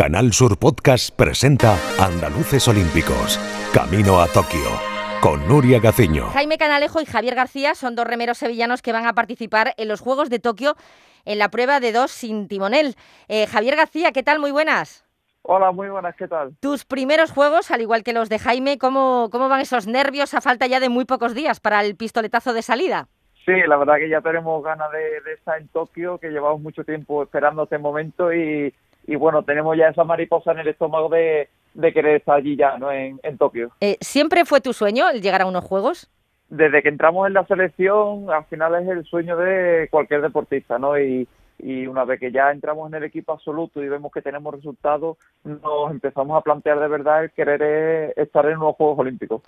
Canal Sur Podcast presenta Andaluces Olímpicos, Camino a Tokio, con Nuria Gaciño. Jaime Canalejo y Javier García son dos remeros sevillanos que van a participar en los Juegos de Tokio en la prueba de dos sin timonel. Eh, Javier García, ¿qué tal? Muy buenas. Hola, muy buenas, ¿qué tal? Tus primeros juegos, al igual que los de Jaime, ¿cómo, cómo van esos nervios a falta ya de muy pocos días para el pistoletazo de salida? Sí, la verdad que ya tenemos ganas de, de estar en Tokio, que llevamos mucho tiempo esperando este momento y, y bueno, tenemos ya esa mariposa en el estómago de, de querer estar allí ya, ¿no? En, en Tokio. Eh, ¿Siempre fue tu sueño el llegar a unos Juegos? Desde que entramos en la selección, al final es el sueño de cualquier deportista, ¿no? Y, y una vez que ya entramos en el equipo absoluto y vemos que tenemos resultados, nos empezamos a plantear de verdad el querer eh, estar en unos Juegos Olímpicos.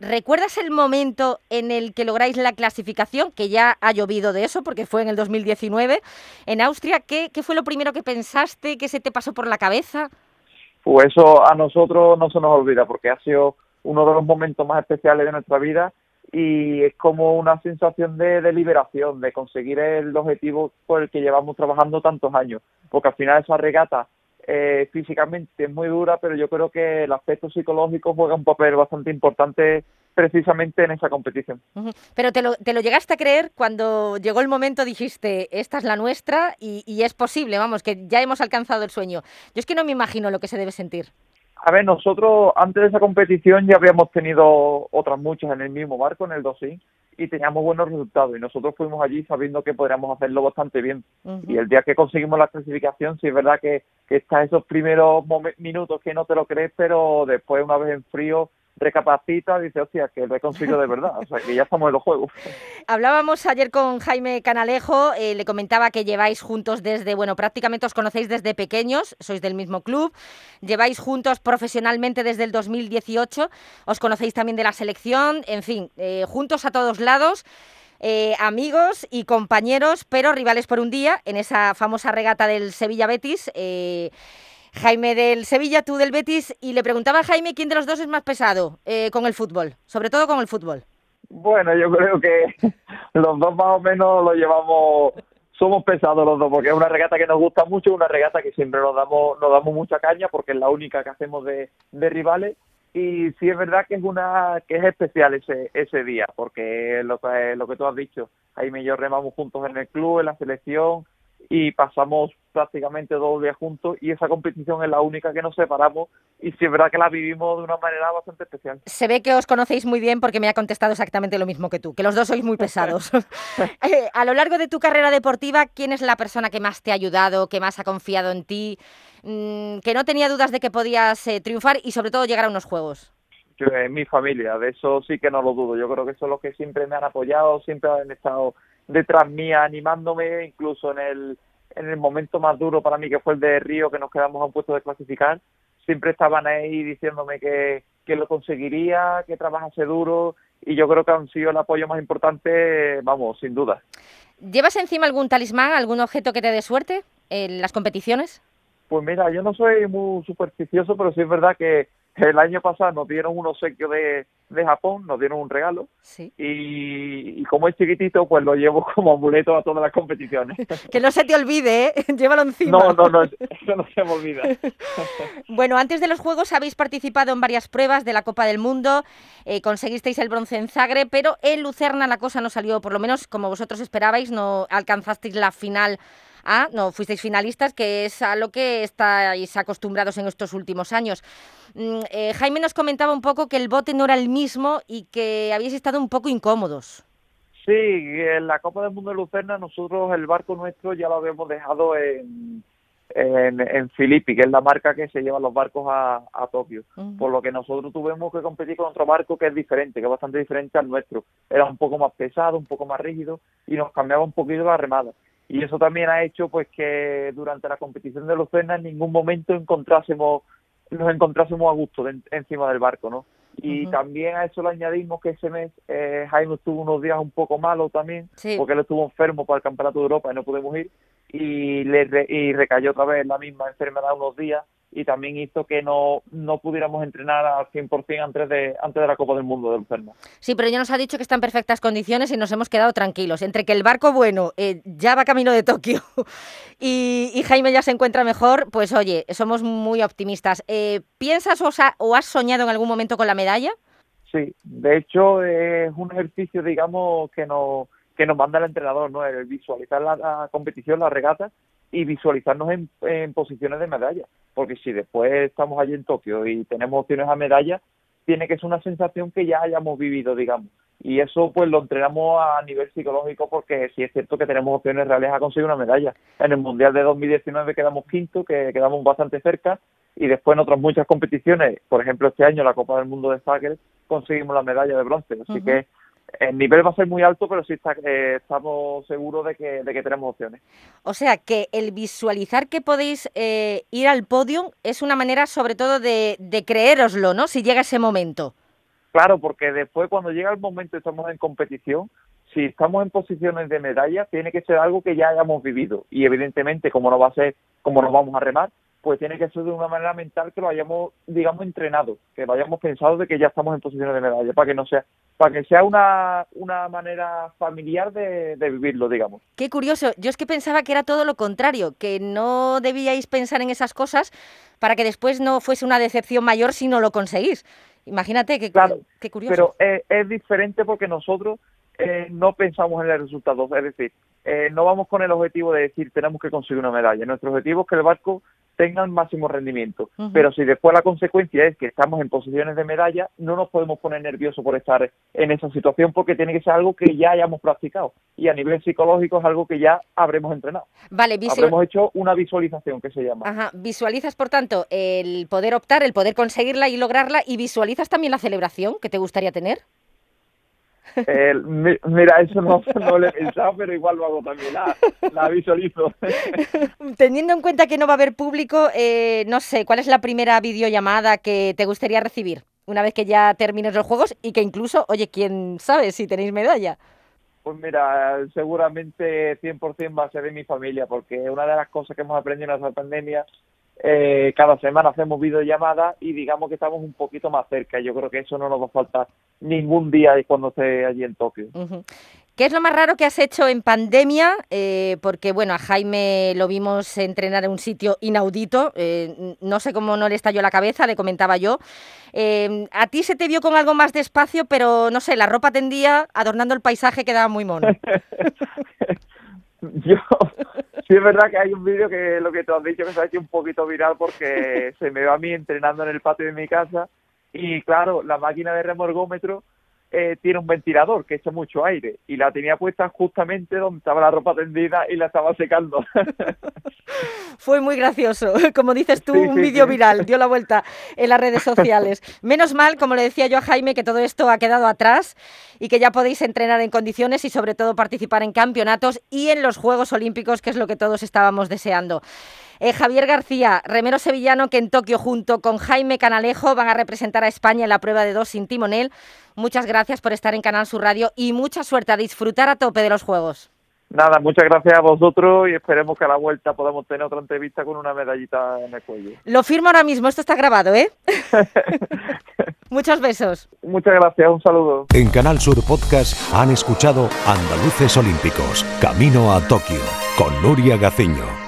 ¿Recuerdas el momento en el que lográis la clasificación, que ya ha llovido de eso, porque fue en el 2019, en Austria? ¿Qué, qué fue lo primero que pensaste, qué se te pasó por la cabeza? Pues eso a nosotros no se nos olvida, porque ha sido uno de los momentos más especiales de nuestra vida y es como una sensación de, de, liberación, de conseguir el objetivo por el que llevamos trabajando tantos años, porque al final esa regata eh, físicamente es muy dura, pero yo creo que el aspecto psicológico juega un papel bastante importante precisamente en esa competición. Uh -huh. Pero te lo, te lo llegaste a creer cuando llegó el momento, dijiste, esta es la nuestra y, y es posible, vamos, que ya hemos alcanzado el sueño. Yo es que no me imagino lo que se debe sentir. A ver, nosotros antes de esa competición ya habíamos tenido otras muchas en el mismo barco, en el 2 y teníamos buenos resultados. Y nosotros fuimos allí sabiendo que podríamos hacerlo bastante bien. Uh -huh. Y el día que conseguimos la clasificación, sí es verdad que, que está esos primeros minutos que no te lo crees, pero después, una vez en frío, recapacita, dice, hostia, que lo he de verdad, o sea, que ya estamos en los juegos. Hablábamos ayer con Jaime Canalejo, eh, le comentaba que lleváis juntos desde, bueno, prácticamente os conocéis desde pequeños, sois del mismo club, lleváis juntos profesionalmente desde el 2018, os conocéis también de la selección, en fin, eh, juntos a todos lados. Eh, amigos y compañeros, pero rivales por un día en esa famosa regata del Sevilla Betis. Jaime del Sevilla, tú del Betis, y le preguntaba a Jaime quién de los dos es más pesado eh, con el fútbol, sobre todo con el fútbol. Bueno, yo creo que los dos más o menos lo llevamos, somos pesados los dos, porque es una regata que nos gusta mucho, una regata que siempre nos damos, nos damos mucha caña, porque es la única que hacemos de, rivales, y sí es verdad que es una que es especial ese ese día, porque lo que, lo que tú has dicho, Jaime y yo remamos juntos en el club, en la selección, y pasamos prácticamente dos días juntos y esa competición es la única que nos separamos y sí es verdad que la vivimos de una manera bastante especial. Se ve que os conocéis muy bien porque me ha contestado exactamente lo mismo que tú, que los dos sois muy pesados. eh, a lo largo de tu carrera deportiva, ¿quién es la persona que más te ha ayudado, que más ha confiado en ti, mmm, que no tenía dudas de que podías eh, triunfar y sobre todo llegar a unos juegos? Yo, en mi familia, de eso sí que no lo dudo. Yo creo que son los que siempre me han apoyado, siempre han estado detrás mía animándome, incluso en el en el momento más duro para mí que fue el de Río, que nos quedamos a un puesto de clasificar, siempre estaban ahí diciéndome que, que lo conseguiría, que trabajase duro y yo creo que han sido el apoyo más importante, vamos, sin duda. ¿Llevas encima algún talismán, algún objeto que te dé suerte en las competiciones? Pues mira, yo no soy muy supersticioso, pero sí es verdad que el año pasado nos dieron un obsequio de, de Japón, nos dieron un regalo sí. y, y, como es chiquitito, pues lo llevo como amuleto a todas las competiciones. que no se te olvide, ¿eh? llévalo encima. No, no, no, eso no se me olvida. bueno, antes de los Juegos habéis participado en varias pruebas de la Copa del Mundo, eh, conseguisteis el bronce en Zagreb, pero en Lucerna la cosa no salió, por lo menos como vosotros esperabais, no alcanzasteis la final Ah, no, fuisteis finalistas, que es a lo que estáis acostumbrados en estos últimos años. Mm, eh, Jaime nos comentaba un poco que el bote no era el mismo y que habéis estado un poco incómodos. Sí, en la Copa del Mundo de Lucerna nosotros el barco nuestro ya lo habíamos dejado en, en, en Filippi, que es la marca que se lleva los barcos a, a Tokio. Uh -huh. Por lo que nosotros tuvimos que competir con otro barco que es diferente, que es bastante diferente al nuestro. Era un poco más pesado, un poco más rígido y nos cambiaba un poquito la remada y eso también ha hecho pues que durante la competición de Lucena en ningún momento encontrásemos nos encontrásemos a gusto de, encima del barco no y uh -huh. también a eso le añadimos que ese mes eh, Jaime estuvo unos días un poco malo también sí. porque él estuvo enfermo para el campeonato de Europa y no pudimos ir y le re, y recayó otra vez la misma enfermedad unos días y también hizo que no, no pudiéramos entrenar al 100% antes de, antes de la Copa del Mundo de Lucerna. Sí, pero ya nos ha dicho que está en perfectas condiciones y nos hemos quedado tranquilos. Entre que el barco bueno eh, ya va camino de Tokio y, Jaime ya se encuentra mejor, pues oye, somos muy optimistas. Eh, ¿Piensas o, o has soñado en algún momento con la medalla? Sí, de hecho es un ejercicio, digamos, que nos, que nos manda el entrenador, ¿no? El visualizar la competición, la regata y visualizarnos en, posiciones de medalla, porque si después estamos allí en Tokio y tenemos opciones a medalla, tiene que ser una sensación que ya hayamos vivido, digamos. Y eso pues lo entrenamos a nivel psicológico porque sí es cierto que tenemos opciones reales a conseguir una medalla. En el Mundial de 2019 quedamos quinto, que quedamos bastante cerca, y después en otras muchas competiciones, por ejemplo este año la Copa del Mundo de Zagreb, conseguimos la medalla de bronce. Así que el nivel va a ser muy alto, pero sí está, eh, estamos seguros de que, de que tenemos opciones. O sea, que el visualizar que podéis eh, ir al podio es una manera sobre todo de, de creéroslo, ¿no? Si llega ese momento. Claro, porque después cuando llega el momento y estamos en competición, si estamos en posiciones de medalla, tiene que ser algo que ya hayamos vivido. Y evidentemente, como no va a ser, como nos vamos a remar, pues tiene que ser de una manera mental que lo hayamos, digamos, entrenado, que lo hayamos pensado de que ya estamos en posiciones de medalla, para que no sea, para que sea una, una manera familiar de, de, vivirlo, digamos. Qué curioso, yo es que pensaba que era todo lo contrario, que no debíais pensar en esas cosas para que después no fuese una decepción mayor si no lo conseguís. Imagínate, qué, claro, qué curioso. Pero es, es diferente porque nosotros eh, no pensamos en el resultado, es decir, eh, no vamos con el objetivo de decir tenemos que conseguir una medalla. Nuestro objetivo es que el barco tenga el máximo rendimiento. Pero si después la consecuencia es que estamos en posiciones de medalla, no nos podemos poner nerviosos por estar en esa situación porque tiene que ser algo que ya hayamos practicado. Y a nivel psicológico es algo que ya habremos entrenado. Vale, habremos hecho una visualización que se llama. Ajá. Visualizas, por tanto, el poder optar, el poder conseguirla y lograrla y visualizas también la celebración que te gustaría tener. Eh, mira, eso no, lo he pensado, pero igual lo hago también, la, visualizo. Teniendo en cuenta que no va a haber público, eh, no sé, ¿cuál es la primera videollamada que te gustaría recibir una vez que ya termines los juegos y que incluso, oye, quién sabe si tenéis medalla? Pues mira, seguramente 100% va a ser de mi familia, porque una de las cosas que hemos aprendido en esta pandemia eh, cada semana hacemos videollamadas y digamos que estamos un poquito más cerca. Yo creo que eso no nos va a faltar ningún día cuando esté allí en Tokio. ¿Qué es lo más raro que has hecho en pandemia? Eh, porque, bueno, a Jaime lo vimos entrenar en un sitio inaudito. Eh, no sé cómo no le estalló la cabeza, le comentaba yo. a ti se te vio con algo más de espacio, pero no sé, la ropa tendía adornando el paisaje quedaba muy mono. yo, sí es verdad que hay un vídeo que lo que te has dicho que se ha hecho un poquito viral porque se me ve a mí entrenando en el patio de mi casa y claro, la máquina de remorgómetro eh, tiene un ventilador que echa mucho aire y la tenía puesta justamente donde estaba la ropa tendida y la estaba secando. Fue muy gracioso, como dices tú, un vídeo viral, dio la vuelta en las redes sociales. Menos mal, como le decía yo a Jaime, que todo esto ha quedado atrás y que ya podéis entrenar en condiciones y sobre todo participar en campeonatos y en los Juegos Olímpicos, que es lo que todos estábamos deseando. Eh, Javier García, remero sevillano que en Tokio junto con Jaime Canalejo van a representar a España en la prueba de dos sin timonel. Muchas gracias por estar en Canal Sur Radio y mucha suerte a disfrutar a tope de los Juegos. Nada, muchas gracias a vosotros y esperemos que a la vuelta podamos tener otra entrevista con una medallita en el cuello. Lo firmo ahora mismo, esto está grabado, ¿eh? Muchos besos. Muchas gracias, un saludo. En Canal Sur Podcast han escuchado Andaluces Olímpicos, Camino a Tokio, con Nuria Gaciño.